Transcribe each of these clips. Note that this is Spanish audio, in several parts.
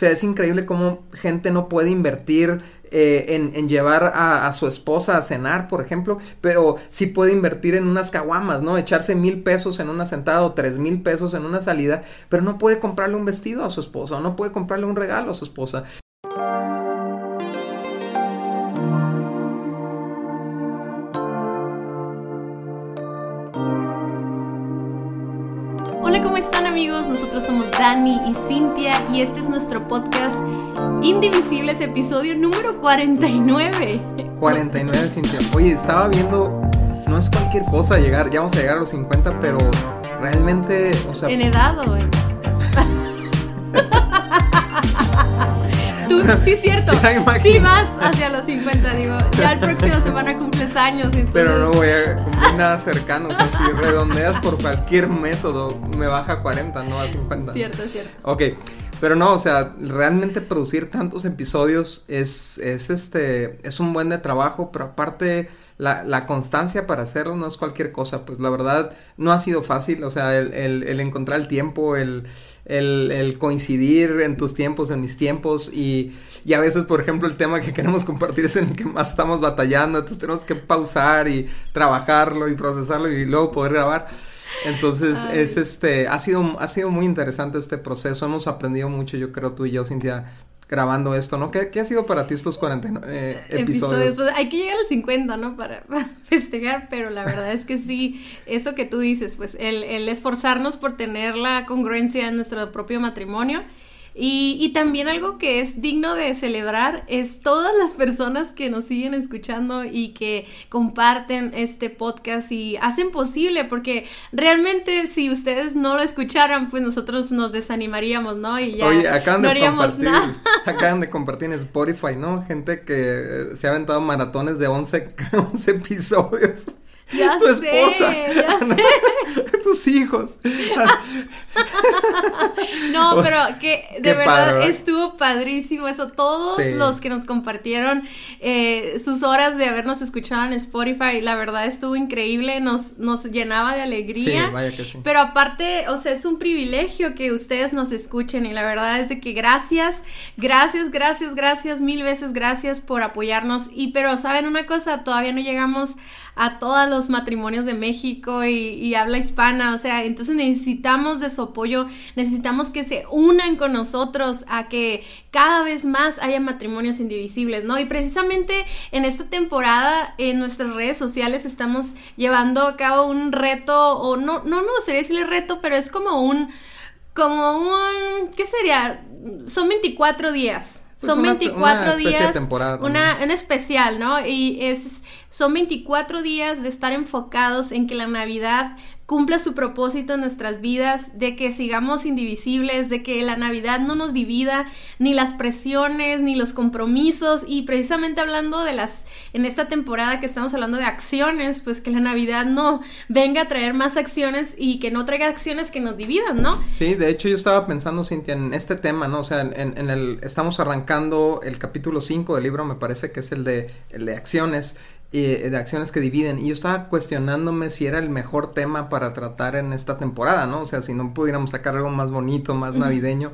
sea, es increíble cómo gente no puede invertir eh, en, llevar a, su esposa a cenar, por ejemplo, pero sí puede invertir en unas caguamas, ¿no? Echarse mil pesos en una sentada o tres mil pesos en una salida, pero no puede comprarle un vestido a su esposa o no puede comprarle un regalo a su esposa. Amigos? Nosotros somos Dani y Cintia y este es nuestro podcast Indivisibles, episodio número 49. 49, Cintia. Oye, estaba viendo, no es cualquier cosa llegar, ya vamos a llegar a los 50, pero realmente, o sea... En edad sí es cierto. Sí vas hacia los 50, digo. Ya el próximo semana cumples años. Pero no voy a cumplir nada cercano. O sea, si redondeas por cualquier método, me baja a 40, no a 50. Cierto, cierto. Ok. Pero no, o sea, realmente producir tantos episodios es, es este, es un buen de trabajo, pero aparte la, la, constancia para hacerlo no es cualquier cosa, pues la verdad no ha sido fácil, o sea, el, el, el encontrar el tiempo, el, el, coincidir en tus tiempos, en mis tiempos y, y, a veces, por ejemplo, el tema que queremos compartir es en el que más estamos batallando, entonces tenemos que pausar y trabajarlo y procesarlo y luego poder grabar. Entonces, es este, ha sido, ha sido muy interesante este proceso, hemos aprendido mucho, yo creo tú y yo, Cintia, grabando esto, ¿no? ¿Qué, ha sido para ti estos 49 eh, episodios? Pues, hay que llegar a los 50, ¿no? Para, festejar, pero la verdad es que sí, eso que tú dices, pues el, el esforzarnos por tener la congruencia en nuestro propio matrimonio y, también algo que es digno de celebrar es todas las personas que nos siguen escuchando y que comparten este podcast y hacen posible, porque realmente si ustedes no lo escucharan, pues nosotros nos desanimaríamos, ¿no? Y ya Oye, acaban de compartir, nada. acaban de compartir en Spotify, ¿no? Gente que se ha aventado maratones de 11, 11 episodios. Ya tu esposa, sé, ya sé. tus hijos. no, pero que de verdad estuvo padrísimo eso. Todos los que nos compartieron eh, sus horas de habernos escuchado en Spotify, la verdad estuvo increíble, nos, nos llenaba de alegría. Sí, vaya que sí. Pero aparte, o sea, es un privilegio que ustedes nos escuchen y la verdad es de que gracias, gracias, gracias, gracias, mil veces gracias por apoyarnos. Y pero, ¿saben una cosa? Todavía no llegamos a todos los matrimonios de México y, habla hispana, o sea, entonces necesitamos de su apoyo, necesitamos que se unan con nosotros a que cada vez más haya matrimonios indivisibles, ¿no? Y precisamente en esta temporada en nuestras redes sociales estamos llevando a cabo un reto, o no, no me gustaría decirle reto, pero es como un, como un, ¿qué sería? Son 24 días pues son 24 días. una, en especial, ¿no? Y es, son 24 días de estar enfocados en que la Navidad cumpla su propósito en nuestras vidas, de que sigamos indivisibles, de que la Navidad no nos divida, ni las presiones, ni los compromisos, y precisamente hablando de las, en esta temporada que estamos hablando de acciones, pues que la Navidad no venga a traer más acciones y que no traiga acciones que nos dividan, ¿no? Sí, de hecho yo estaba pensando, Cintia, en este tema, ¿no? O sea, en, en el, estamos arrancando el capítulo 5 del libro, me parece que es el de, el de acciones, de acciones que dividen. Y yo estaba cuestionándome si era el mejor tema para tratar en esta temporada, ¿no? O sea, si no pudiéramos sacar algo más bonito, más navideño.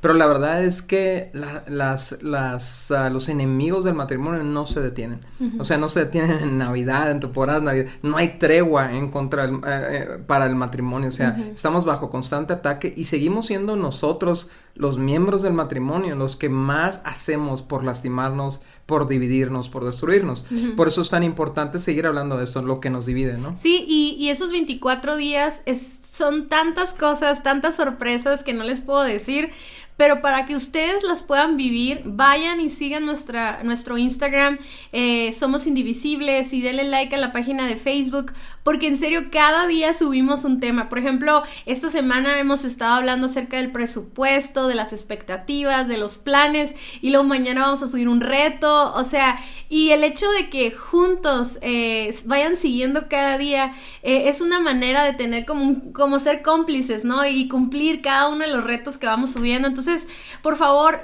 Pero la verdad es que las, las, ah, los enemigos del matrimonio no se detienen. O sea, no se detienen en Navidad, en temporadas Navidad. No hay tregua en contra eh, eh, para el matrimonio. O sea, estamos bajo constante ataque y seguimos siendo nosotros, los miembros del matrimonio, los que más hacemos por lastimarnos, por dividirnos, por destruirnos. Por eso es tan importante seguir hablando de esto, lo que nos divide, ¿no? Sí, y, y esos 24 días es, son tantas cosas, tantas sorpresas que no les puedo decir. Pero para que ustedes las puedan vivir, vayan y sigan nuestra, nuestro Instagram, eh, Somos Indivisibles, y denle like a la página de Facebook, porque en serio cada día subimos un tema. Por ejemplo, esta semana hemos estado hablando acerca del presupuesto, de las expectativas, de los planes, y luego mañana vamos a subir un reto, o sea, y el hecho de que juntos eh, vayan siguiendo cada día eh, es una manera de tener como, como ser cómplices, ¿no? Y cumplir cada uno de los retos que vamos subiendo. Entonces, entonces, por favor,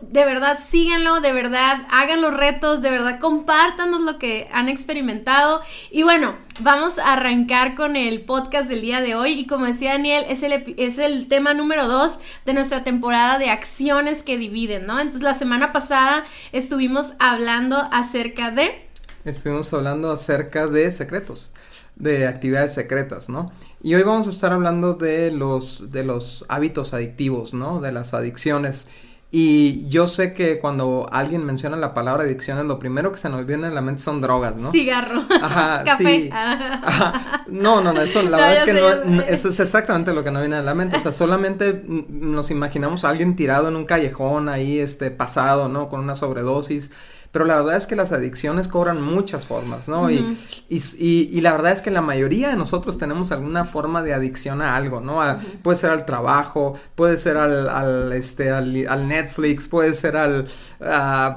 de verdad síganlo, de verdad hagan los retos, de verdad compártanos lo que han experimentado. Y bueno, vamos a arrancar con el podcast del día de hoy. Y como decía Daniel, es el, es el tema número dos de nuestra temporada de acciones que dividen, ¿no? Entonces la semana pasada estuvimos hablando acerca de... Estuvimos hablando acerca de secretos de actividades secretas, ¿no? Y hoy vamos a estar hablando de los, de los hábitos adictivos, ¿no? De las adicciones. Y yo sé que cuando alguien menciona la palabra adicciones, lo primero que se nos viene a la mente son drogas, ¿no? Cigarro. Ajá, Café. Ajá. No, no, no, eso la verdad es que no, eso es exactamente lo que nos viene a la mente. O sea, solamente nos imaginamos a alguien tirado en un callejón ahí, este, pasado, ¿no? Con una sobredosis. Pero la verdad es que las adicciones cobran muchas formas, ¿no? y, y, y, la verdad es que la mayoría de nosotros tenemos alguna forma de adicción a algo, ¿no? Puede ser al trabajo, puede ser al, al este, al, Netflix, puede ser al,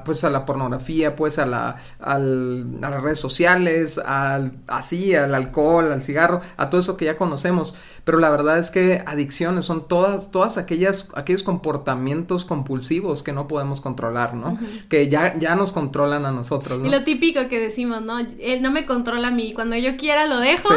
pues a la pornografía, puede ser a, la, al, a las redes sociales, al, así, al alcohol, al cigarro, a todo eso que ya conocemos. Pero la verdad es que adicciones son todas, todas aquellas, aquellos comportamientos compulsivos que no podemos controlar, ¿no? Que ya, ya nos controlan a nosotros, ¿no? Y lo típico que decimos, ¿no? Él no me controla a mí, cuando yo quiera lo dejo.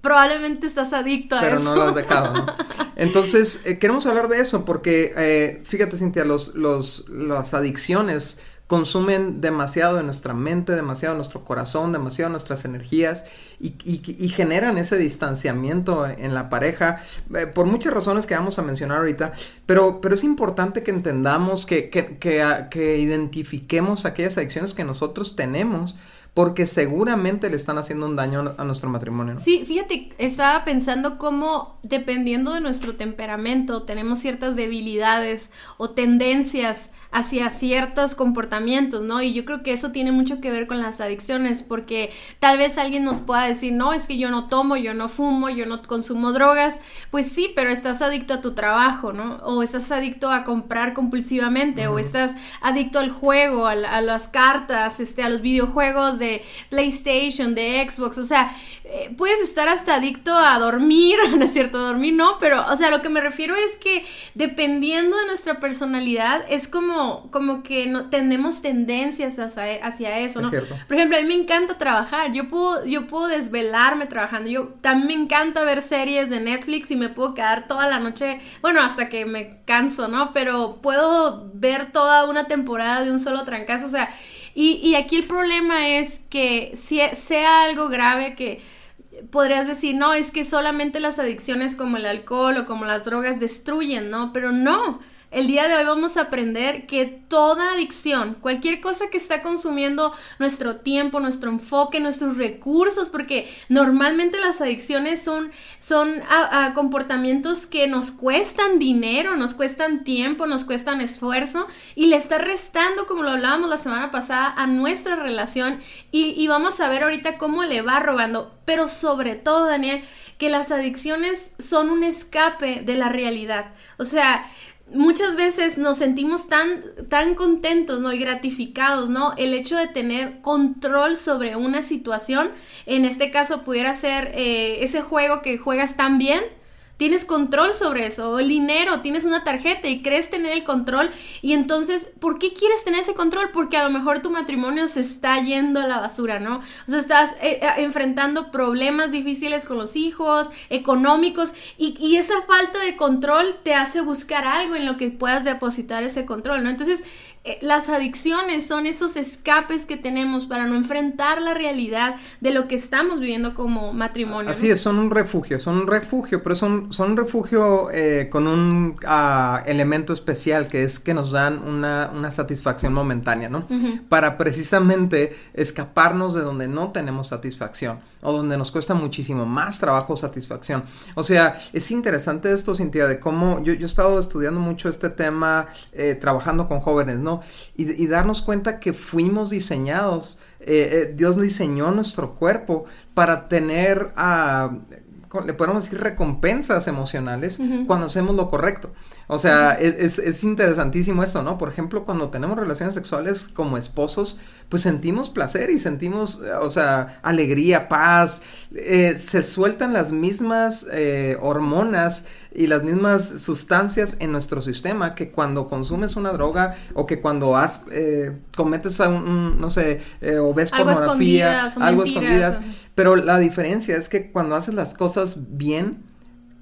Probablemente estás adicto a eso. Pero no lo has dejado, ¿no? Entonces, eh, queremos hablar de eso porque, eh, fíjate, Cintia, los, los, las adicciones consumen demasiado de nuestra mente, demasiado de nuestro corazón, demasiado de nuestras energías y, generan ese distanciamiento en la pareja eh, por muchas razones que vamos a mencionar ahorita, pero, pero es importante que entendamos, que, que, que identifiquemos aquellas adicciones que nosotros tenemos porque seguramente le están haciendo un daño a nuestro matrimonio. Sí, fíjate, estaba pensando cómo dependiendo de nuestro temperamento tenemos ciertas debilidades o tendencias hacia ciertos comportamientos, ¿no? Y yo creo que eso tiene mucho que ver con las adicciones, porque tal vez alguien nos pueda decir, no, es que yo no tomo, yo no fumo, yo no consumo drogas, pues sí, pero estás adicto a tu trabajo, ¿no? O estás adicto a comprar compulsivamente, o estás adicto al juego, a, las cartas, este, a los videojuegos de PlayStation, de Xbox, o sea, eh, puedes estar hasta adicto a dormir, ¿no es cierto? Dormir no, pero, o sea, lo que me refiero es que dependiendo de nuestra personalidad, es como como, que no, tenemos tendencias hacia, hacia eso, ¿no? Por ejemplo, a mí me encanta trabajar, yo puedo, yo puedo desvelarme trabajando, yo también me encanta ver series de Netflix y me puedo quedar toda la noche, bueno, hasta que me canso, ¿no? Pero puedo ver toda una temporada de un solo trancazo, o sea, y, y aquí el problema es que si sea algo grave que podrías decir, no, es que solamente las adicciones como el alcohol o como las drogas destruyen, ¿no? Pero no, el día de hoy vamos a aprender que toda adicción, cualquier cosa que está consumiendo nuestro tiempo, nuestro enfoque, nuestros recursos, porque normalmente las adicciones son, son a, comportamientos que nos cuestan dinero, nos cuestan tiempo, nos cuestan esfuerzo y le está restando, como lo hablábamos la semana pasada, a nuestra relación y, y vamos a ver ahorita cómo le va robando. Pero sobre todo, Daniel, que las adicciones son un escape de la realidad. O sea, muchas veces nos sentimos tan, tan contentos, ¿no? Y gratificados, ¿no? El hecho de tener control sobre una situación, en este caso pudiera ser eh, ese juego que juegas tan bien, tienes control sobre eso, el dinero, tienes una tarjeta y crees tener el control y entonces, ¿por qué quieres tener ese control? Porque a lo mejor tu matrimonio se está yendo a la basura, ¿no? O sea, estás eh, eh, enfrentando problemas difíciles con los hijos, económicos, y, esa falta de control te hace buscar algo en lo que puedas depositar ese control, ¿no? Entonces, las adicciones son esos escapes que tenemos para no enfrentar la realidad de lo que estamos viviendo como matrimonio. Así es, son un refugio, son un refugio, pero son, son un refugio eh, con un ah, elemento especial que es que nos dan una, satisfacción momentánea, ¿no? Para precisamente escaparnos de donde no tenemos satisfacción o donde nos cuesta muchísimo más trabajo satisfacción. O sea, es interesante esto, Cintia, de cómo yo, yo he estado estudiando mucho este tema, eh, trabajando con jóvenes, ¿no? Y, darnos cuenta que fuimos diseñados, eh, eh, Dios diseñó nuestro cuerpo para tener, a le podemos decir recompensas emocionales cuando hacemos lo correcto. O sea, es, es, interesantísimo esto, ¿no? Por ejemplo, cuando tenemos relaciones sexuales como esposos, pues sentimos placer y sentimos, o sea, alegría, paz, eh, se sueltan las mismas eh, hormonas y las mismas sustancias en nuestro sistema que cuando consumes una droga o que cuando has, eh, cometes un, no sé, o ves pornografía, algo escondidas. Pero la diferencia es que cuando haces las cosas bien,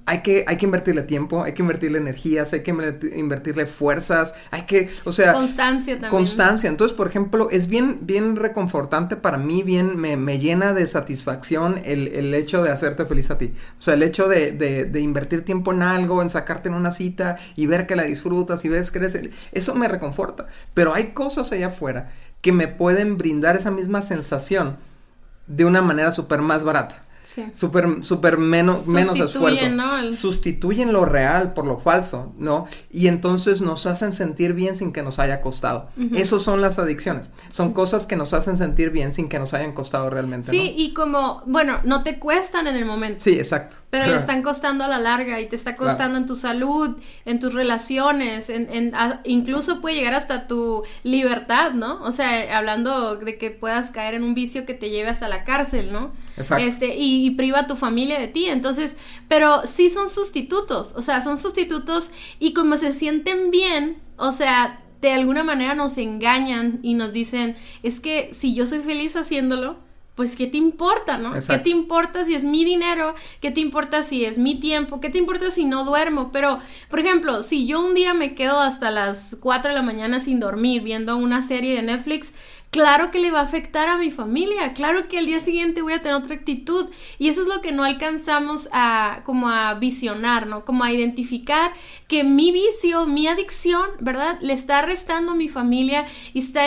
hay que, hay que invertirle tiempo, hay que invertirle energías, hay que invertirle fuerzas, hay que, o sea... Constancia también. Constancia. Entonces, por ejemplo, es bien, bien reconfortante para mí, bien, me, me llena de satisfacción el, el, hecho de hacerte feliz a ti. O sea, el hecho de, de, de, invertir tiempo en algo, en sacarte en una cita y ver que la disfrutas y ves que eres... Eso me reconforta. Pero hay cosas allá afuera que me pueden brindar esa misma sensación de una manera súper más barata. Sí. Súper, súper menos, menos esfuerzo. Sustituyen lo real por lo falso, ¿no? Y entonces nos hacen sentir bien sin que nos haya costado. Esos son las adicciones. Son cosas que nos hacen sentir bien sin que nos hayan costado realmente. Sí, y como, bueno, no te cuestan en el momento. Sí, exacto. Pero le están costando a la larga y te está costando en tu salud, en tus relaciones, en, en incluso puede llegar hasta tu libertad, ¿no? O sea, hablando de que puedas caer en un vicio que te lleve hasta la cárcel, ¿no? Exacto. Este, y, priva a tu familia de ti. Entonces, pero sí son sustitutos, o sea, son sustitutos y como se sienten bien, o sea, de alguna manera nos engañan y nos dicen, es que si yo soy feliz haciéndolo, pues ¿qué te importa, no? ¿Qué te importa si es mi dinero? ¿Qué te importa si es mi tiempo? ¿Qué te importa si no duermo? Pero, por ejemplo, si yo un día me quedo hasta las 4 de la mañana sin dormir viendo una serie de Netflix, claro que le va a afectar a mi familia, claro que al día siguiente voy a tener otra actitud y eso es lo que no alcanzamos a como a visionar, ¿no? Como a identificar que mi vicio, mi adicción, ¿verdad? Le está restando a mi familia y está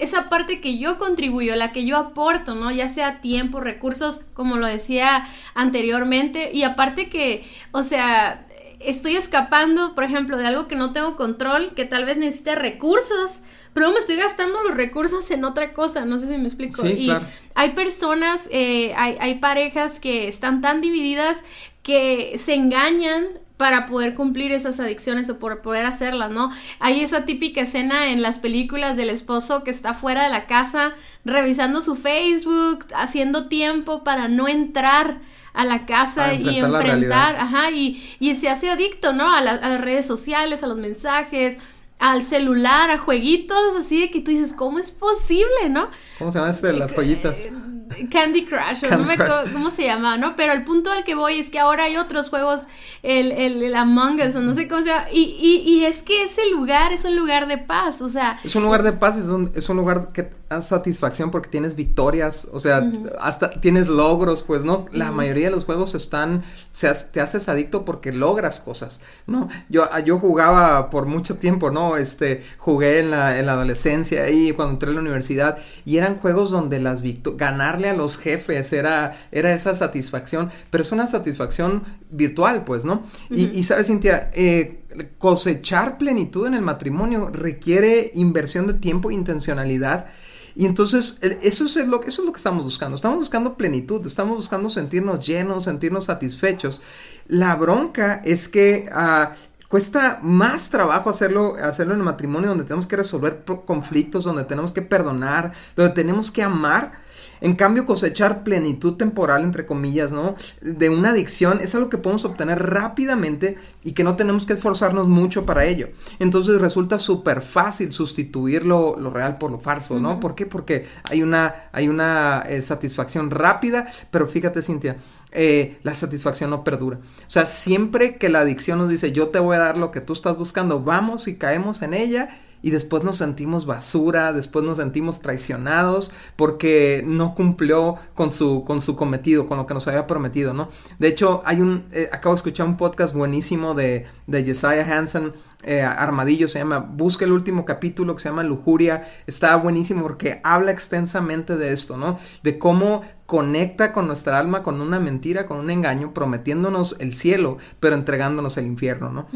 esa parte que yo contribuyo, la que yo aporto, ¿no? Ya sea tiempo, recursos, como lo decía anteriormente y aparte que, o sea, estoy escapando, por ejemplo, de algo que no tengo control, que tal vez necesite recursos, pero me estoy gastando los recursos en otra cosa, no sé si me explico. y hay personas, eh, hay, hay parejas que están tan divididas que se engañan para poder cumplir esas adicciones o por poder hacerlas, ¿no? Hay esa típica escena en las películas del esposo que está fuera de la casa revisando su Facebook, haciendo tiempo para no entrar a la casa y enfrentar, ajá, y, y, se hace adicto, ¿no? A, a, las redes sociales, a los mensajes, al celular, a jueguitos, así de que tú dices, ¿cómo es posible, no? ¿Cómo se llama este de las joyitas? Eh, Candy Crush, no me acuerdo cómo se llama, ¿no? Pero el punto al que voy es que ahora hay otros juegos, el, el, Among Us, o no sé cómo se llama, y, y, y, es que ese lugar es un lugar de paz, o sea... Es un lugar de paz, es un, es un lugar que satisfacción porque tienes victorias, o sea, hasta tienes logros, pues, ¿no? La mayoría de los juegos están, se, te haces adicto porque logras cosas, ¿no? Yo, yo jugaba por mucho tiempo, ¿no? Este, jugué en la, en la adolescencia y cuando entré a la universidad y eran juegos donde las ganarle a los jefes era, era esa satisfacción, pero es una satisfacción virtual, pues, ¿no? y, sabes, Cintia, eh, cosechar plenitud en el matrimonio requiere inversión de tiempo e intencionalidad. Y entonces, eso es, lo, eso es lo que estamos buscando. Estamos buscando plenitud, estamos buscando sentirnos llenos, sentirnos satisfechos. La bronca es que uh, Cuesta más trabajo hacerlo, hacerlo en el matrimonio donde tenemos que resolver conflictos, donde tenemos que perdonar, donde tenemos que amar. En cambio, cosechar plenitud temporal, entre comillas, ¿no? De una adicción es algo que podemos obtener rápidamente y que no tenemos que esforzarnos mucho para ello. Entonces resulta súper fácil sustituir lo, real por lo falso, ¿no? ¿Por qué? Porque hay una, hay una eh, satisfacción rápida, pero fíjate, Cintia, eh, la satisfacción no perdura. O sea, siempre que la adicción nos dice yo te voy a dar lo que tú estás buscando, vamos y caemos en ella y después nos sentimos basura, después nos sentimos traicionados porque no cumplió con su, con su cometido, con lo que nos había prometido, ¿no? De hecho, hay un, eh, acabo de escuchar un podcast buenísimo de, de Jesiah Hansen, eh, Armadillo se llama, busca el último capítulo que se llama Lujuria, está buenísimo porque habla extensamente de esto, ¿no? De cómo conecta con nuestra alma con una mentira, con un engaño, prometiéndonos el cielo, pero entregándonos el infierno, ¿no?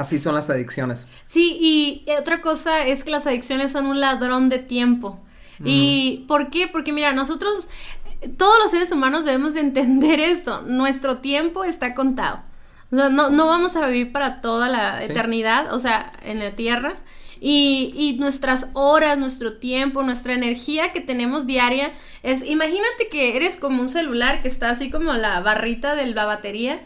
Así son las adicciones. Sí, y otra cosa es que las adicciones son un ladrón de tiempo. ¿Y por qué? Porque mira, nosotros todos los seres humanos debemos de entender esto. Nuestro tiempo está contado. O sea, no, no vamos a vivir para toda la eternidad, o sea, en la tierra. Y, y, nuestras horas, nuestro tiempo, nuestra energía que tenemos diaria es, imagínate que eres como un celular que está así como la barrita de la batería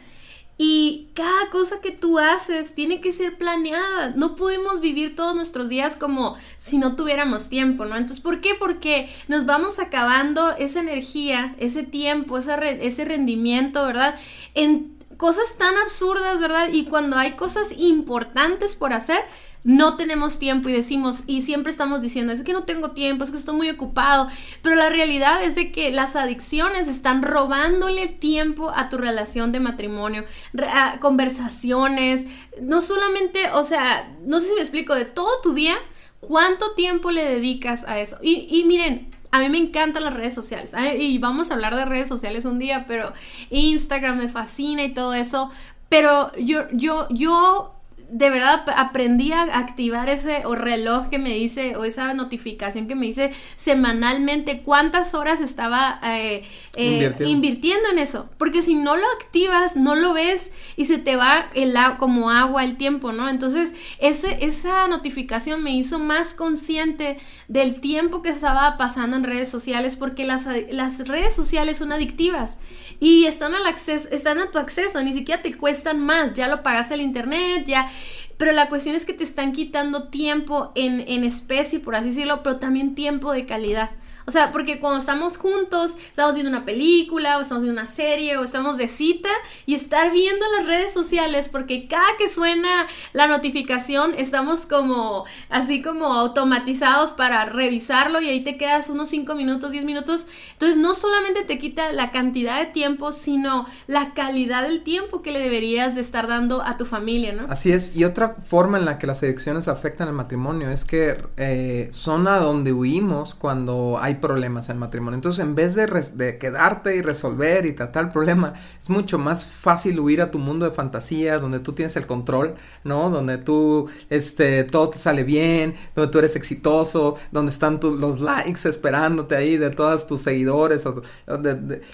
y cada cosa que tú haces tiene que ser planeada. No podemos vivir todos nuestros días como si no tuviéramos tiempo, ¿no? Entonces, ¿por qué? Porque nos vamos acabando esa energía, ese tiempo, ese rendimiento, ¿verdad? En cosas tan absurdas, ¿verdad? Y cuando hay cosas importantes por hacer, no tenemos tiempo y decimos, y siempre estamos diciendo, es que no tengo tiempo, es que estoy muy ocupado, pero la realidad es de que las adicciones están robándole tiempo a tu relación de matrimonio, a conversaciones, no solamente, o sea, no sé si me explico, de todo tu día, ¿cuánto tiempo le dedicas a eso? Y, y miren, a mí me encantan las redes sociales. Y vamos a hablar de redes sociales un día, pero Instagram me fascina y todo eso. Pero yo, yo, yo de verdad aprendí a activar ese reloj que me dice o esa notificación que me dice semanalmente cuántas horas estaba eh, eh, invirtiendo. en eso. Porque si no lo activas, no lo ves y se te va el, como agua el tiempo, ¿no? Entonces, ese, esa notificación me hizo más consciente del tiempo que estaba pasando en redes sociales porque las, las redes sociales son adictivas y están al acceso, están a tu acceso, ni siquiera te cuestan más, ya lo pagaste el internet, ya pero la cuestión es que te están quitando tiempo en, en especie, por así decirlo, pero también tiempo de calidad. O sea, porque cuando estamos juntos, estamos viendo una película o estamos viendo una serie o estamos de cita y estar viendo las redes sociales porque cada que suena la notificación estamos como así como automatizados para revisarlo y ahí te quedas unos 5 minutos, 10 minutos. Entonces no solamente te quita la cantidad de tiempo, sino la calidad del tiempo que le deberías de estar dando a tu familia, ¿no? Así es. Y otra forma en la que las adicciones afectan al matrimonio es que eh, son a donde huimos cuando hay problemas en matrimonio. Entonces, en vez de, quedarte y resolver y tratar el problema, es mucho más fácil huir a tu mundo de fantasía, donde tú tienes el control, ¿no? Donde tú, este, todo te sale bien, donde tú eres exitoso, donde están los likes esperándote ahí de todos tus seguidores.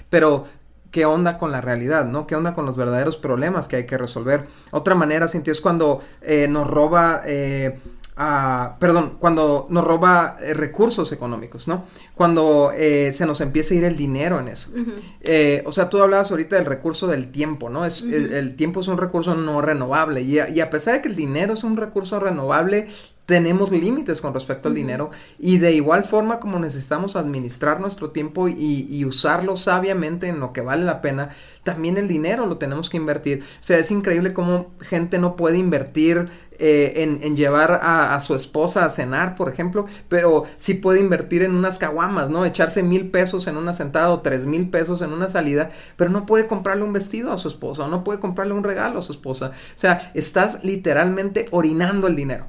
pero qué onda con la realidad, ¿no? ¿Qué onda con los verdaderos problemas que hay que resolver? Otra manera, Cintia, es cuando eh, nos roba... Eh, perdón, cuando nos roba eh, recursos económicos, ¿no? Cuando eh, se nos empieza a ir el dinero en eso. Eh, o sea, tú hablabas ahorita del recurso del tiempo, ¿no? Es, el, tiempo es un recurso no renovable y a, y a, pesar de que el dinero es un recurso renovable, tenemos límites con respecto al dinero y de igual forma como necesitamos administrar nuestro tiempo y, usarlo sabiamente en lo que vale la pena, también el dinero lo tenemos que invertir. O sea, es increíble cómo gente no puede invertir eh, en, llevar a, su esposa a cenar, por ejemplo, pero sí puede invertir en unas caguamas, ¿no? Echarse mil pesos en una sentada o tres mil pesos en una salida, pero no puede comprarle un vestido a su esposa o no puede comprarle un regalo a su esposa. O sea, estás literalmente orinando el dinero.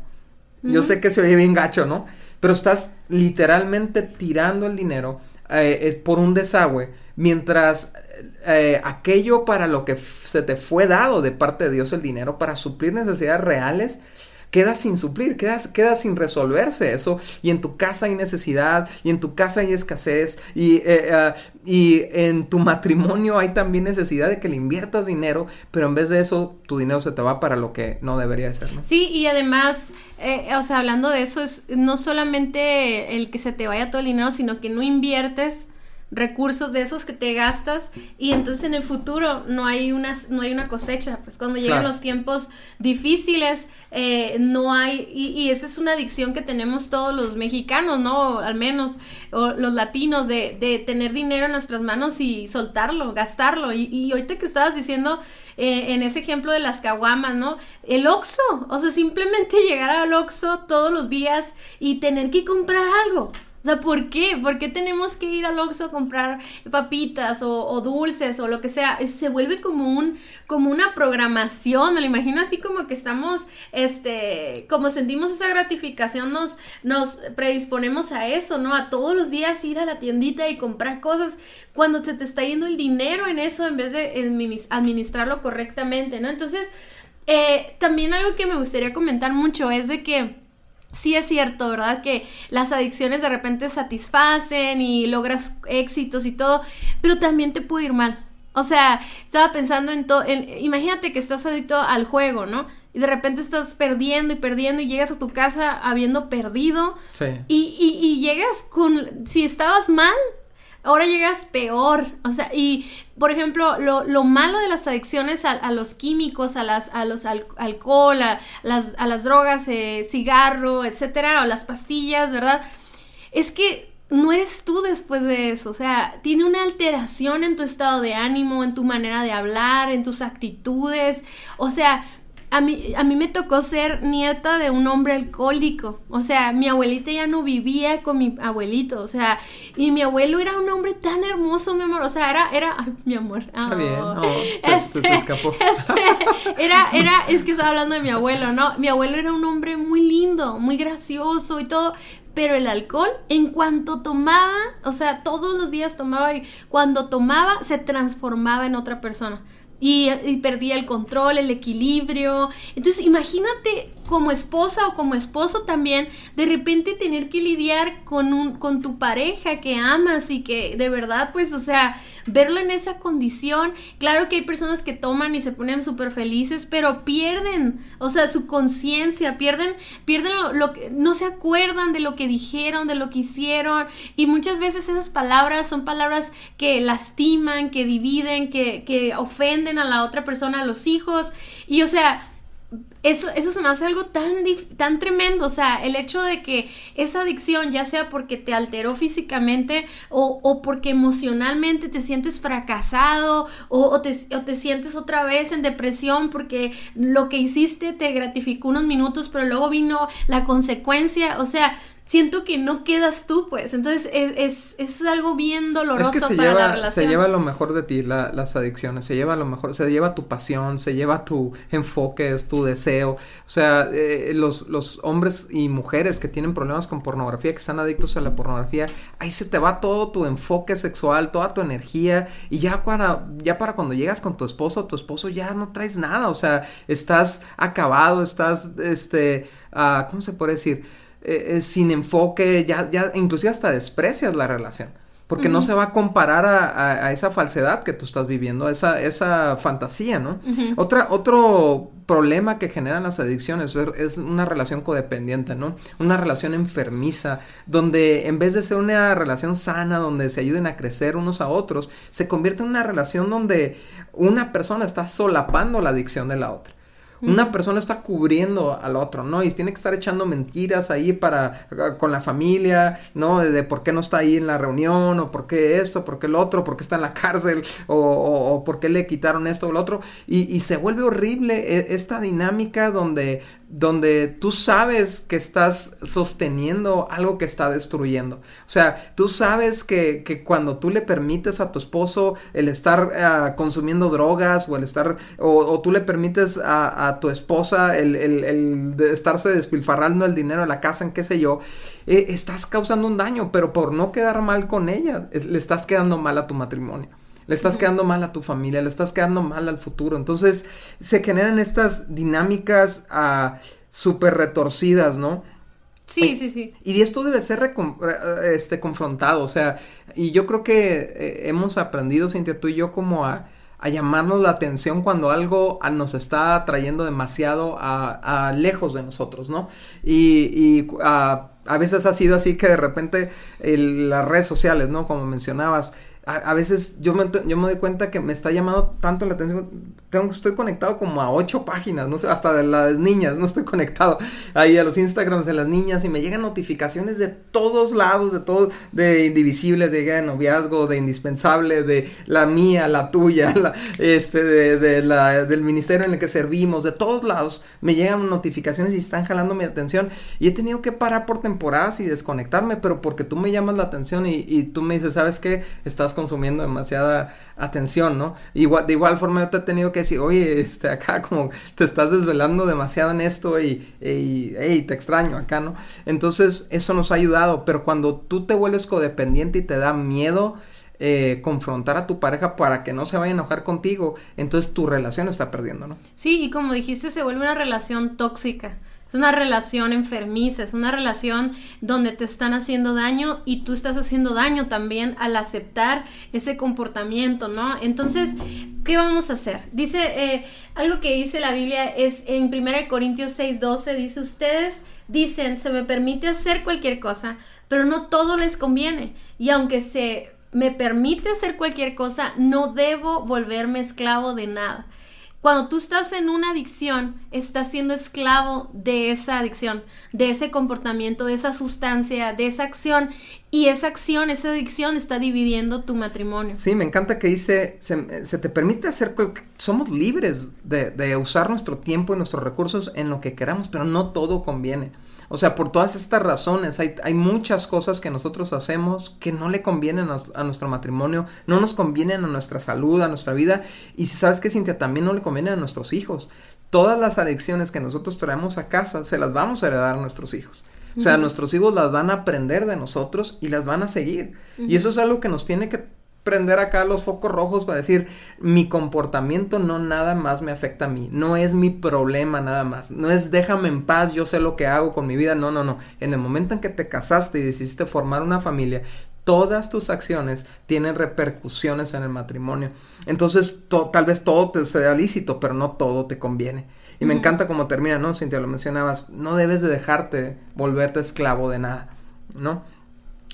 Yo sé que se oye bien gacho, ¿no? Pero estás literalmente tirando el dinero eh, por un desagüe, mientras eh, aquello para lo que se te fue dado de parte de Dios el dinero, para suplir necesidades reales, queda sin suplir, queda, queda sin resolverse eso. Y en tu casa hay necesidad, y en tu casa hay escasez, y, eh, eh, y en tu matrimonio hay también necesidad de que le inviertas dinero, pero en vez de eso, tu dinero se te va para lo que no debería ser. ¿no? Sí, y además, eh, o sea, hablando de eso, es no solamente el que se te vaya todo el dinero, sino que no inviertes recursos de esos que te gastas y entonces en el futuro no hay una, no hay una cosecha, pues cuando llegan los tiempos difíciles eh, no hay, y, esa es una adicción que tenemos todos los mexicanos, ¿no? Al menos, o los latinos, de, de tener dinero en nuestras manos y soltarlo, gastarlo. Y, y ahorita que estabas diciendo eh, en ese ejemplo de las caguamas, ¿no? El Oxxo, o sea, simplemente llegar al Oxxo todos los días y tener que comprar algo. O sea, ¿por qué? ¿Por qué tenemos que ir al Oxxo a comprar papitas o, dulces o lo que sea? Se vuelve como un, como una programación, me lo imagino así como que estamos, este, como sentimos esa gratificación, nos, nos predisponemos a eso, ¿no? A todos los días ir a la tiendita y comprar cosas cuando se te está yendo el dinero en eso en vez de administrarlo correctamente, ¿no? Entonces, eh, también algo que me gustaría comentar mucho es de que sí es cierto, ¿verdad? Que las adicciones de repente satisfacen y logras éxitos y todo, pero también te puede ir mal. O sea, estaba pensando en todo, imagínate que estás adicto al juego, ¿no? Y de repente estás perdiendo y perdiendo y llegas a tu casa habiendo perdido. Sí. Y, y, y llegas con, si estabas mal, ahora llegas peor. O sea, y por ejemplo, lo, lo malo de las adicciones a, los químicos, a las, a los alcohol, a las, a las drogas, eh, cigarro, etcétera, o las pastillas, ¿verdad? Es que no eres tú después de eso, o sea, tiene una alteración en tu estado de ánimo, en tu manera de hablar, en tus actitudes, o sea, a mí, a mí me tocó ser nieta de un hombre alcohólico. O sea, mi abuelita ya no vivía con mi abuelito. O sea, y mi abuelo era un hombre tan hermoso, mi amor. O sea, era, era, ay, mi amor. Está bien, oh, este, te escapó. Este, era, era, es que estaba hablando de mi abuelo, ¿no? Mi abuelo era un hombre muy lindo, muy gracioso y todo. Pero el alcohol, en cuanto tomaba, o sea, todos los días tomaba y cuando tomaba se transformaba en otra persona y, perdía el control, el equilibrio. Entonces, imagínate como esposa o como esposo también, de repente tener que lidiar con, un, con tu pareja que amas y que de verdad, pues, o sea, verlo en esa condición. Claro que hay personas que toman y se ponen súper felices, pero pierden, o sea, su conciencia, pierden, pierden lo, que, no se acuerdan de lo que dijeron, de lo que hicieron. Y muchas veces esas palabras son palabras que lastiman, que dividen, que, que ofenden a la otra persona, a los hijos. Y o sea, eso, eso se me hace algo tan, tan tremendo, o sea, el hecho de que esa adicción, ya sea porque te alteró físicamente o, o porque emocionalmente te sientes fracasado o, te, o, te, sientes otra vez en depresión porque lo que hiciste te gratificó unos minutos, pero luego vino la consecuencia, o sea, siento que no quedas tú, pues. Entonces es, es, algo bien doloroso para lleva, la relación. Se lleva lo mejor de ti, las adicciones, se lleva lo mejor, se lleva tu pasión, se lleva tu enfoque, tu deseo. O sea, eh, los, los hombres y mujeres que tienen problemas con pornografía, que están adictos a la pornografía, ahí se te va todo tu enfoque sexual, toda tu energía, y ya para, ya para cuando llegas con tu esposo, tu esposo ya no traes nada, o sea, estás acabado, estás, este, uh, ¿cómo se puede decir? Eh, eh, sin enfoque, ya, ya inclusive hasta desprecias la relación. Porque no se va a comparar a, esa falsedad que tú estás viviendo, a esa, esa fantasía, ¿no? Otra, otro problema que generan las adicciones es, es, una relación codependiente, ¿no? Una relación enfermiza, donde en vez de ser una relación sana, donde se ayuden a crecer unos a otros, se convierte en una relación donde una persona está solapando la adicción de la otra. Una persona está cubriendo al otro, ¿no? Y tiene que estar echando mentiras ahí para con la familia, ¿no? De, por qué no está ahí en la reunión, o por qué esto, por qué el otro, por qué está en la cárcel, o, o, por qué le quitaron esto o lo otro. Y, y se vuelve horrible e, esta dinámica donde donde tú sabes que estás sosteniendo algo que está destruyendo. O sea, tú sabes que, que cuando tú le permites a tu esposo el estar ah, consumiendo drogas o el estar, o, tú le permites a, tu esposa el, el, estarse despilfarrando el dinero de la casa en qué sé yo, eh, estás causando un daño, pero por no quedar mal con ella, le estás quedando mal a tu matrimonio. Le estás quedando mal a tu familia, le estás quedando mal al futuro. Entonces se generan estas dinámicas uh, súper retorcidas, ¿no? Sí, sí, sí. Y esto debe ser este, confrontado, o sea, y yo creo que eh, hemos aprendido, Cintia, tú y yo, como a, a llamarnos la atención cuando algo nos está trayendo demasiado a, lejos de nosotros, ¿no? Y, y a, a, veces ha sido así que de repente las redes sociales, ¿no? Como mencionabas, a, veces yo me, yo me doy cuenta que me está llamando tanto la atención. Tengo, estoy conectado como a ocho páginas, no sé, hasta de las niñas, no estoy conectado ahí a los Instagrams de las niñas y me llegan notificaciones de todos lados, de todos, de indivisibles, de, noviazgo, de indispensable, de la mía, la tuya, la, este, de, de, la, del ministerio en el que servimos, de todos lados me llegan notificaciones y están jalando mi atención y he tenido que parar por temporadas y desconectarme, pero porque tú me llamas la atención y, y tú me dices, ¿sabes qué? Estás consumiendo demasiada atención, ¿no? De igual forma yo te he tenido que decir, oye, este, acá como te estás desvelando demasiado en esto y, y te extraño acá, ¿no? Entonces, eso nos ha ayudado, pero cuando tú te vuelves codependiente y te da miedo, eh, confrontar a tu pareja para que no se vaya a enojar contigo, entonces tu relación está perdiendo, ¿no? Sí, y como dijiste, se vuelve una relación tóxica. Es una relación enfermiza, es una relación donde te están haciendo daño y tú estás haciendo daño también al aceptar ese comportamiento, ¿no? Entonces, ¿qué vamos a hacer? Dice, eh, algo que dice la Biblia es en 1 Corintios 6:12, dice, ustedes dicen, se me permite hacer cualquier cosa, pero no todo les conviene. Y aunque se me permite hacer cualquier cosa, no debo volverme esclavo de nada. Cuando tú estás en una adicción, estás siendo esclavo de esa adicción, de ese comportamiento, de esa sustancia, de esa acción. Y esa acción, esa adicción está dividiendo tu matrimonio. Sí, me encanta que dice, se, te permite hacer, somos libres de, de usar nuestro tiempo y nuestros recursos en lo que queramos, pero no todo conviene. O sea, por todas estas razones, hay, hay muchas cosas que nosotros hacemos que no le convienen a, nuestro matrimonio, no nos convienen a nuestra salud, a nuestra vida. Y si sabes que Cintia, también no le conviene a nuestros hijos. Todas las adicciones que nosotros traemos a casa se las vamos a heredar a nuestros hijos. O sea, nuestros hijos las van a aprender de nosotros y las van a seguir. Y eso es algo que nos tiene que prender acá los focos rojos para decir, mi comportamiento no nada más me afecta a mí, no es mi problema nada más, no es déjame en paz, yo sé lo que hago con mi vida, no, no, no, en el momento en que te casaste y decidiste formar una familia, todas tus acciones tienen repercusiones en el matrimonio, entonces tal vez todo te sea lícito, pero no todo te conviene. Y me encanta cómo termina, ¿no? Cintia, lo mencionabas, no debes de dejarte volverte esclavo de nada, ¿no?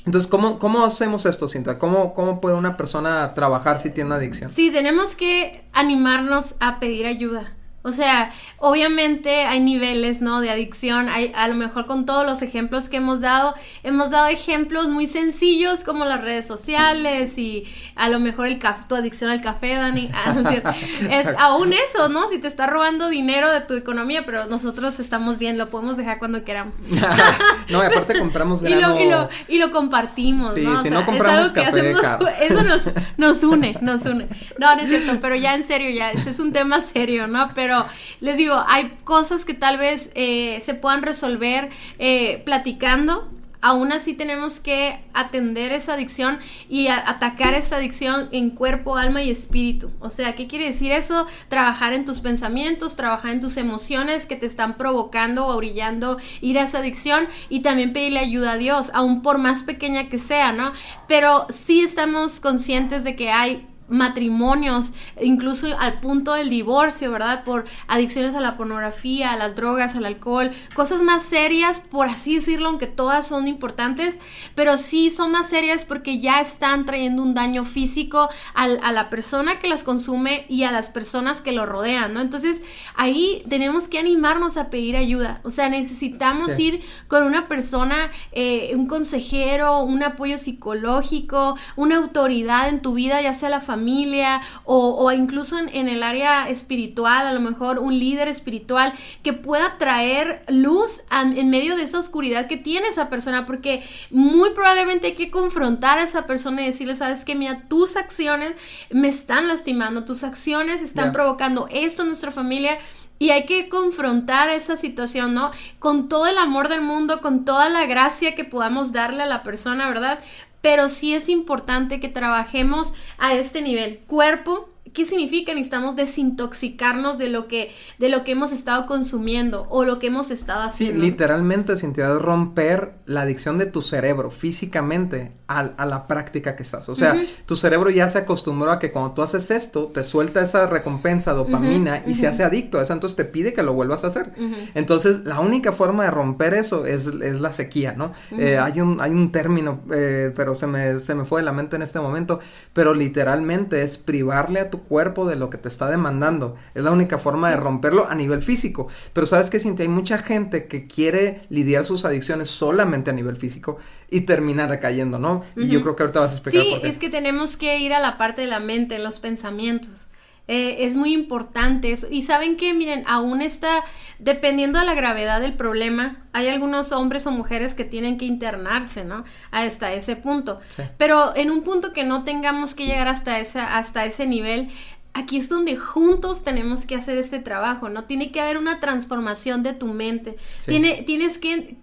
Entonces, ¿cómo, ¿cómo hacemos esto, Cinta? ¿Cómo, ¿Cómo puede una persona trabajar si tiene adicción? Sí, tenemos que animarnos a pedir ayuda. O sea, obviamente hay niveles, ¿no? De adicción. Hay, a lo mejor con todos los ejemplos que hemos dado, hemos dado ejemplos muy sencillos como las redes sociales y a lo mejor el tu adicción al café, Dani. Ah, no es, cierto. es aún eso, ¿no? Si te está robando dinero de tu economía, pero nosotros estamos bien, lo podemos dejar cuando queramos. no, y aparte compramos grano. Y lo, y lo, compartimos, sí, ¿no? si no compramos es algo que hacemos, Eso nos, nos une, nos une. No, no es cierto, pero ya en serio, ya, ese es un tema serio, ¿no? Pero les digo, hay cosas que tal vez eh, se puedan resolver eh, platicando. Aún así tenemos que atender esa adicción y atacar esa adicción en cuerpo, alma y espíritu. O sea, ¿qué quiere decir eso? Trabajar en tus pensamientos, trabajar en tus emociones que te están provocando o orillando ir a esa adicción y también pedirle ayuda a Dios, aún por más pequeña que sea, ¿no? Pero sí estamos conscientes de que hay matrimonios, incluso al punto del divorcio, ¿verdad? Por adicciones a la pornografía, a las drogas, al alcohol, cosas más serias, por así decirlo, aunque todas son importantes, pero sí son más serias porque ya están trayendo un daño físico a la persona que las consume y a las personas que lo rodean, ¿no? Entonces ahí tenemos que animarnos a pedir ayuda, o sea, necesitamos ir con una persona, eh, un consejero, un apoyo psicológico, una autoridad en tu vida, ya sea la familia, familia o, incluso en, el área espiritual, a lo mejor un líder espiritual que pueda traer luz en medio de esa oscuridad que tiene esa persona, porque muy probablemente hay que confrontar a esa persona y decirle, sabes que mira, tus acciones me están lastimando, tus acciones están provocando esto en nuestra familia. Y hay que confrontar esa situación, ¿no? Con todo el amor del mundo, con toda la gracia que podamos darle a la persona, ¿verdad? Pero sí es importante que trabajemos a este nivel. Cuerpo, ¿Qué significa? Necesitamos desintoxicarnos de lo que, de lo que hemos estado consumiendo o lo que hemos estado haciendo. Sí, literalmente, Cintia, es romper la adicción de tu cerebro físicamente a, la práctica que estás. O sea, tu cerebro ya se acostumbró a que cuando tú haces esto, te suelta esa recompensa, dopamina, y se hace adicto a eso, entonces te pide que lo vuelvas a hacer. Entonces, la única forma de romper eso es, es la sequía, ¿no? Eh, hay, un, hay un término, eh, pero se me, se me fue de la mente en este momento, pero literalmente es privarle a tu cuerpo de lo que te está demandando. Es la única forma de romperlo a nivel físico. Pero sabes que Cintia, hay mucha gente que quiere lidiar sus adicciones solamente a nivel físico y terminar recayendo, ¿no? Y yo creo que ahorita vas a explicar. Sí, es que tenemos que ir a la parte de la mente, los pensamientos. Eh, es muy importante eso. Y saben que, miren, aún está, dependiendo de la gravedad del problema, hay algunos hombres o mujeres que tienen que internarse, ¿no? Hasta ese punto. Pero en un punto que no tengamos que llegar hasta, esa, hasta ese nivel, aquí es donde juntos tenemos que hacer este trabajo, ¿no? Tiene que haber una transformación de tu mente. Tiene, tienes que,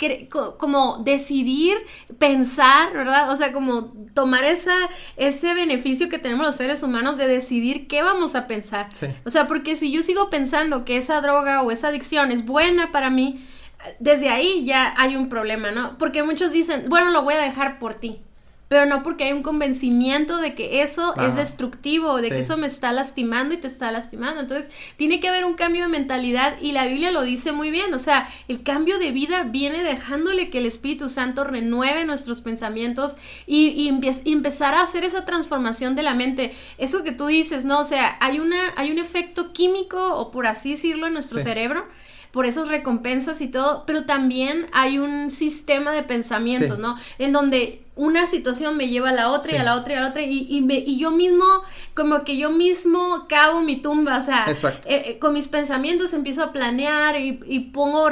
como decidir, pensar, ¿verdad? O sea, como tomar esa, ese beneficio que tenemos los seres humanos de decidir qué vamos a pensar. O sea, porque si yo sigo pensando que esa droga o esa adicción es buena para mí, desde ahí ya hay un problema, ¿no? Porque muchos dicen, bueno, lo voy a dejar por ti pero no porque hay un convencimiento de que eso es destructivo, de que eso me está lastimando y te está lastimando. Entonces, tiene que haber un cambio de mentalidad y la Biblia lo dice muy bien, o sea, el cambio de vida viene dejándole que el Espíritu Santo renueve nuestros pensamientos y, empezar a hacer esa transformación de la mente. Eso que tú dices, ¿no? O sea, hay, una, hay un efecto químico, o por así decirlo, en nuestro cerebro por esas recompensas y todo, pero también hay un sistema de pensamientos, ¿no? En donde una situación me lleva a la otra y a la otra y a la otra y, y, me, y yo mismo, como que yo mismo cavo mi tumba, o sea, eh, eh, con mis pensamientos empiezo a planear y, y pongo,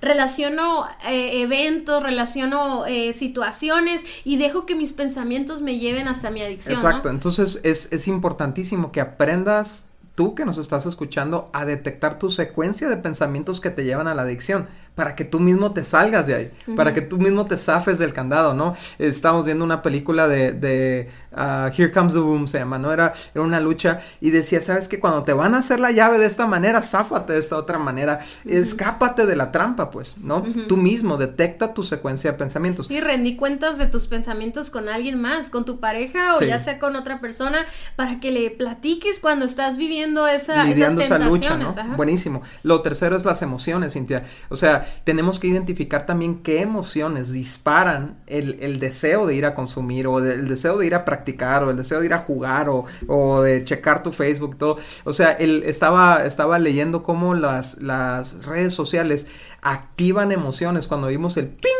relaciono eh, eventos, relaciono situaciones y dejo que mis pensamientos me lleven hasta mi adicción. Exacto, entonces es, es importantísimo que aprendas tú que nos estás escuchando a detectar tu secuencia de pensamientos que te llevan a la adicción para que tú mismo te salgas de ahí, para que tú mismo te zafes del candado, ¿no? Estamos viendo una película de, de uh, Here Comes the Boom, se llama, ¿no? Era, era una lucha y decía, ¿sabes que Cuando te van a hacer la llave de esta manera, záfate de esta otra manera, escápate de la trampa, pues, ¿no? Tú mismo detecta tu secuencia de pensamientos. Y rendí cuentas de tus pensamientos con alguien más, con tu pareja o ya sea con otra persona, para que le platiques cuando estás viviendo esa, Lidiando esas esa lucha, ¿no? Buenísimo. Lo tercero es las emociones, Cintia. O sea, tenemos que identificar también qué emociones disparan el, deseo de ir a consumir o el deseo de ir a practicar o el deseo de ir a jugar o, de checar tu Facebook, todo. O sea, él estaba, estaba leyendo cómo las, las redes sociales activan emociones cuando vimos el ping.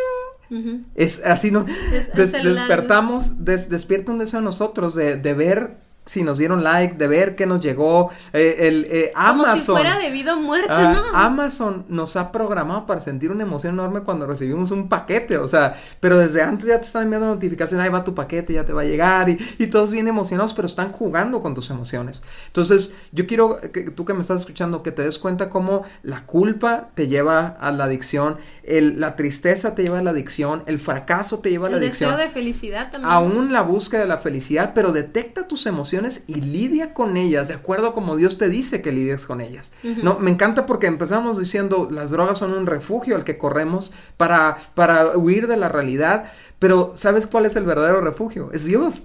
Es así, ¿no? despertamos, despierta un deseo en nosotros de, de ver si nos dieron like, de ver qué nos llegó. Eh, el eh, Amazon. Como si fuera debido a muerte, ¿no? Amazon nos ha programado para sentir una emoción enorme cuando recibimos un paquete. O sea, pero desde antes ya te están enviando notificaciones, ahí va tu paquete, ya te va a llegar. Y, y todos bien emocionados, pero están jugando con tus emociones. Entonces, yo quiero que tú que me estás escuchando, que te des cuenta cómo la culpa te lleva a la adicción, el, la tristeza te lleva a la adicción, el fracaso te lleva a la adicción. El deseo de felicidad también. Aún la búsqueda de la felicidad, pero detecta tus emociones y lidia con ellas de acuerdo como Dios te dice que lidies con ellas. No, me encanta porque empezamos diciendo las drogas son un refugio al que corremos para, para huir de la realidad, pero ¿sabes cuál es el verdadero refugio? Es Dios.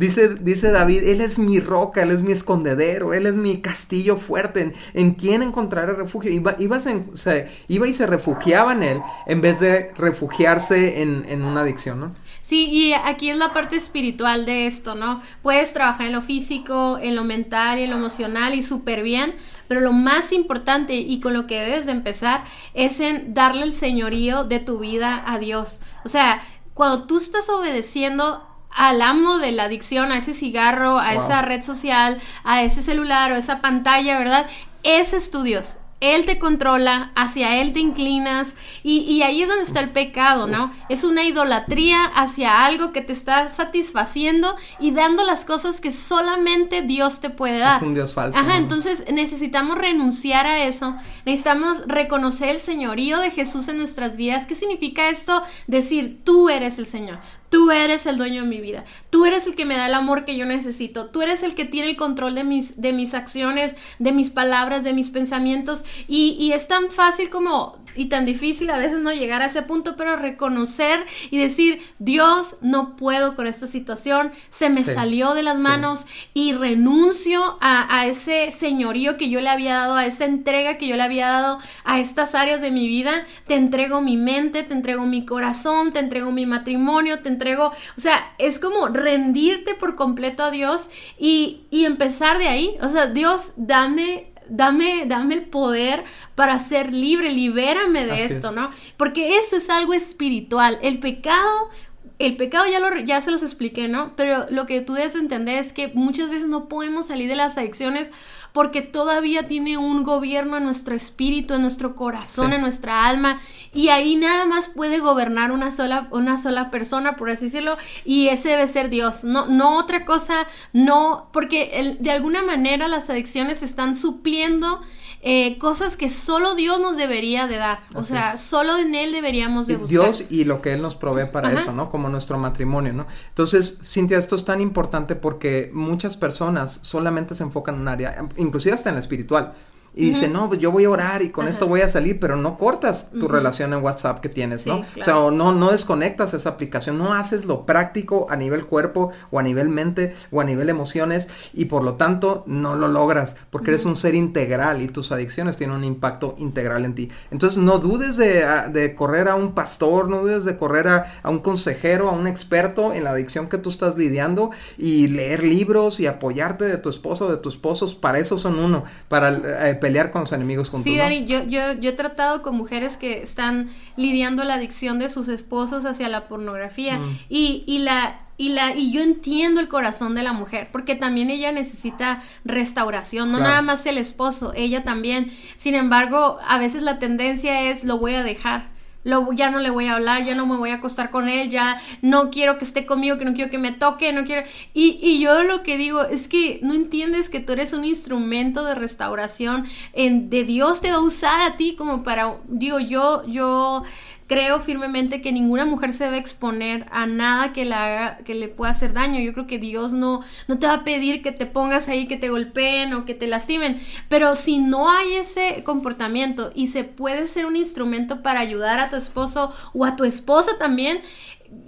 Dice, dice David, Él es mi roca, Él es mi escondedero, Él es mi castillo fuerte, en, en quien encontraré refugio. Iba, iba, se, iba y se refugiaba en Él en vez de refugiarse en, en una adicción, ¿no? Sí, y aquí es la parte espiritual de esto, ¿no? Puedes trabajar en lo físico, en lo mental y en lo emocional y súper bien, pero lo más importante y con lo que debes de empezar es en darle el señorío de tu vida a Dios. O sea, cuando tú estás obedeciendo al amo de la adicción, a ese cigarro, a esa red social, a ese celular o esa pantalla, ¿verdad? Ese es tu Dios. Él te controla, hacia Él te inclinas y, ahí es donde está el pecado, ¿no? Es una idolatría hacia algo que te está satisfaciendo y dando las cosas que solamente Dios te puede dar. Es un Dios falso. Ajá, entonces necesitamos renunciar a eso, necesitamos reconocer el señorío de Jesús en nuestras vidas. ¿Qué significa esto? Decir, tú eres el Señor. Tú eres el dueño de mi vida. Tú eres el que me da el amor que yo necesito. Tú eres el que tiene el control de mis, de mis acciones, de mis palabras, de mis pensamientos. Y, y es tan fácil como y tan difícil a veces no llegar a ese punto, pero reconocer y decir, Dios, no puedo con esta situación, se me salió de las manos y renuncio a, ese señorío que yo le había dado, a esa entrega que yo le había dado a estas áreas de mi vida, te entrego mi mente, te entrego mi corazón, te entrego mi matrimonio, te entrego, o sea, es como rendirte por completo a Dios y, y empezar de ahí, o sea, Dios, dame dame, dame el poder para ser libre, libérame de esto, ¿no? Porque eso es algo espiritual. El pecado, el pecado ya, lo, ya se los expliqué, ¿no? Pero lo que tú debes entender es que muchas veces no podemos salir de las adicciones porque todavía tiene un gobierno en nuestro espíritu, en nuestro corazón, en nuestra alma, y ahí nada más puede gobernar una sola, una sola persona, por así decirlo, y ese debe ser Dios, no, no otra cosa, no, porque de alguna manera las adicciones están supliendo eh, cosas que solo Dios nos debería de dar. O sea, solo en Él deberíamos de buscar. Dios y lo que Él nos provee para eso, ¿no? Como nuestro matrimonio, ¿no? Entonces, Cintia, esto es tan importante porque muchas personas solamente se enfocan en un área, inclusive hasta en la espiritual. Y dice, no, pues yo voy a orar y con esto voy a salir, pero no cortas tu relación en WhatsApp que tienes, ¿no? O sea, no, no desconectas esa aplicación, no haces lo práctico a nivel cuerpo o a nivel mente o a nivel emociones y por lo tanto no lo logras porque eres un ser integral y tus adicciones tienen un impacto integral en ti. Entonces no dudes de, de correr a un pastor, no dudes de correr a, a un consejero, a un experto en la adicción que tú estás lidiando y leer libros y apoyarte de tu esposo o de tus esposos, para eso son uno, para eh, pelear con los enemigos juntos. Sí, Dani, yo, yo, yo he tratado con mujeres que están lidiando la adicción de sus esposos hacia la pornografía mm. y, y la y la y yo entiendo el corazón de la mujer porque también ella necesita restauración no nada más el esposo ella también sin embargo a veces la tendencia es lo voy a dejar lo, ya no le voy a hablar, ya no me voy a acostar con él, ya no quiero que esté conmigo, que no quiero que me toque, no quiero... Y, y yo lo que digo es que no entiendes que tú eres un instrumento de restauración, en, de Dios te va a usar a ti como para, digo, yo, yo creo firmemente que ninguna mujer se debe exponer a nada que, la que le pueda hacer daño. Yo creo que Dios no, no te va a pedir que te pongas ahí, que te golpeen o que te lastimen. Pero si no hay ese comportamiento y se puede ser un instrumento para ayudar a tu esposo o a tu esposa también,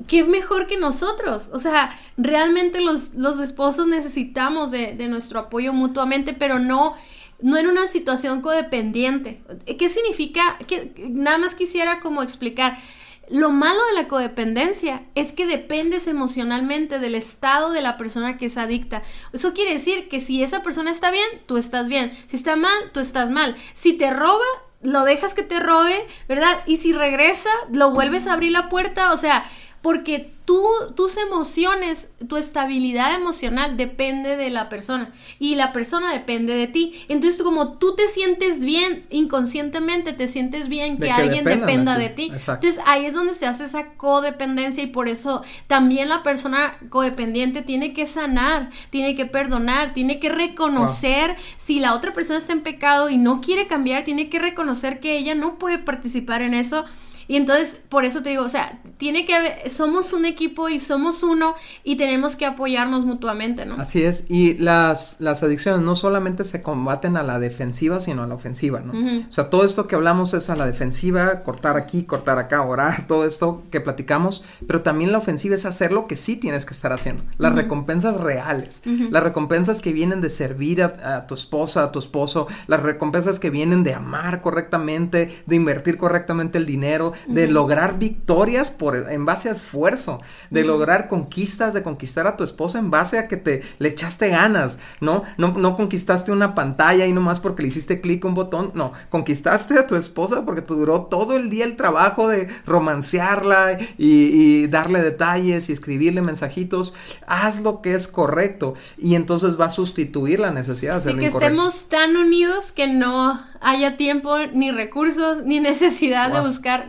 qué mejor que nosotros. O sea, realmente los, los esposos necesitamos de, de nuestro apoyo mutuamente, pero no no en una situación codependiente. ¿Qué significa? Que nada más quisiera como explicar. Lo malo de la codependencia es que dependes emocionalmente del estado de la persona que es adicta. Eso quiere decir que si esa persona está bien, tú estás bien. Si está mal, tú estás mal. Si te roba, lo dejas que te robe, ¿verdad? Y si regresa, lo vuelves a abrir la puerta. O sea, porque tú, tus emociones, tu estabilidad emocional depende de la persona y la persona depende de ti. Entonces, como tú te sientes bien, inconscientemente te sientes bien que, alguien dependa de ti. Entonces, ahí es donde se hace esa codependencia y por eso también la persona codependiente tiene que sanar, tiene que perdonar, tiene que reconocer si la otra persona está en pecado y no quiere cambiar, tiene que reconocer que ella no puede participar en eso y entonces, por eso te digo, o sea, tiene que haber, somos un equipo y somos uno y tenemos que apoyarnos mutuamente, ¿no? Así es, y las, las adicciones no solamente se combaten a la defensiva, sino a la ofensiva, ¿no? O sea, todo esto que hablamos es a la defensiva, cortar aquí, cortar acá, orar, todo esto que platicamos, pero también la ofensiva es hacer lo que sí tienes que estar haciendo, las recompensas reales, las recompensas que vienen de servir a, a tu esposa, a tu esposo, las recompensas que vienen de amar correctamente, de invertir correctamente el dinero, de lograr victorias por, en base a esfuerzo, de lograr conquistas, de conquistar a tu esposa en base a que te le echaste ganas, ¿no? No, no conquistaste una pantalla y nomás porque le hiciste clic un botón, no, conquistaste a tu esposa porque te duró todo el día el trabajo de romancearla y, darle detalles y escribirle mensajitos, haz lo que es correcto y entonces va a sustituir la necesidad de hacer que estemos tan unidos que no haya tiempo, ni recursos, ni necesidad de buscar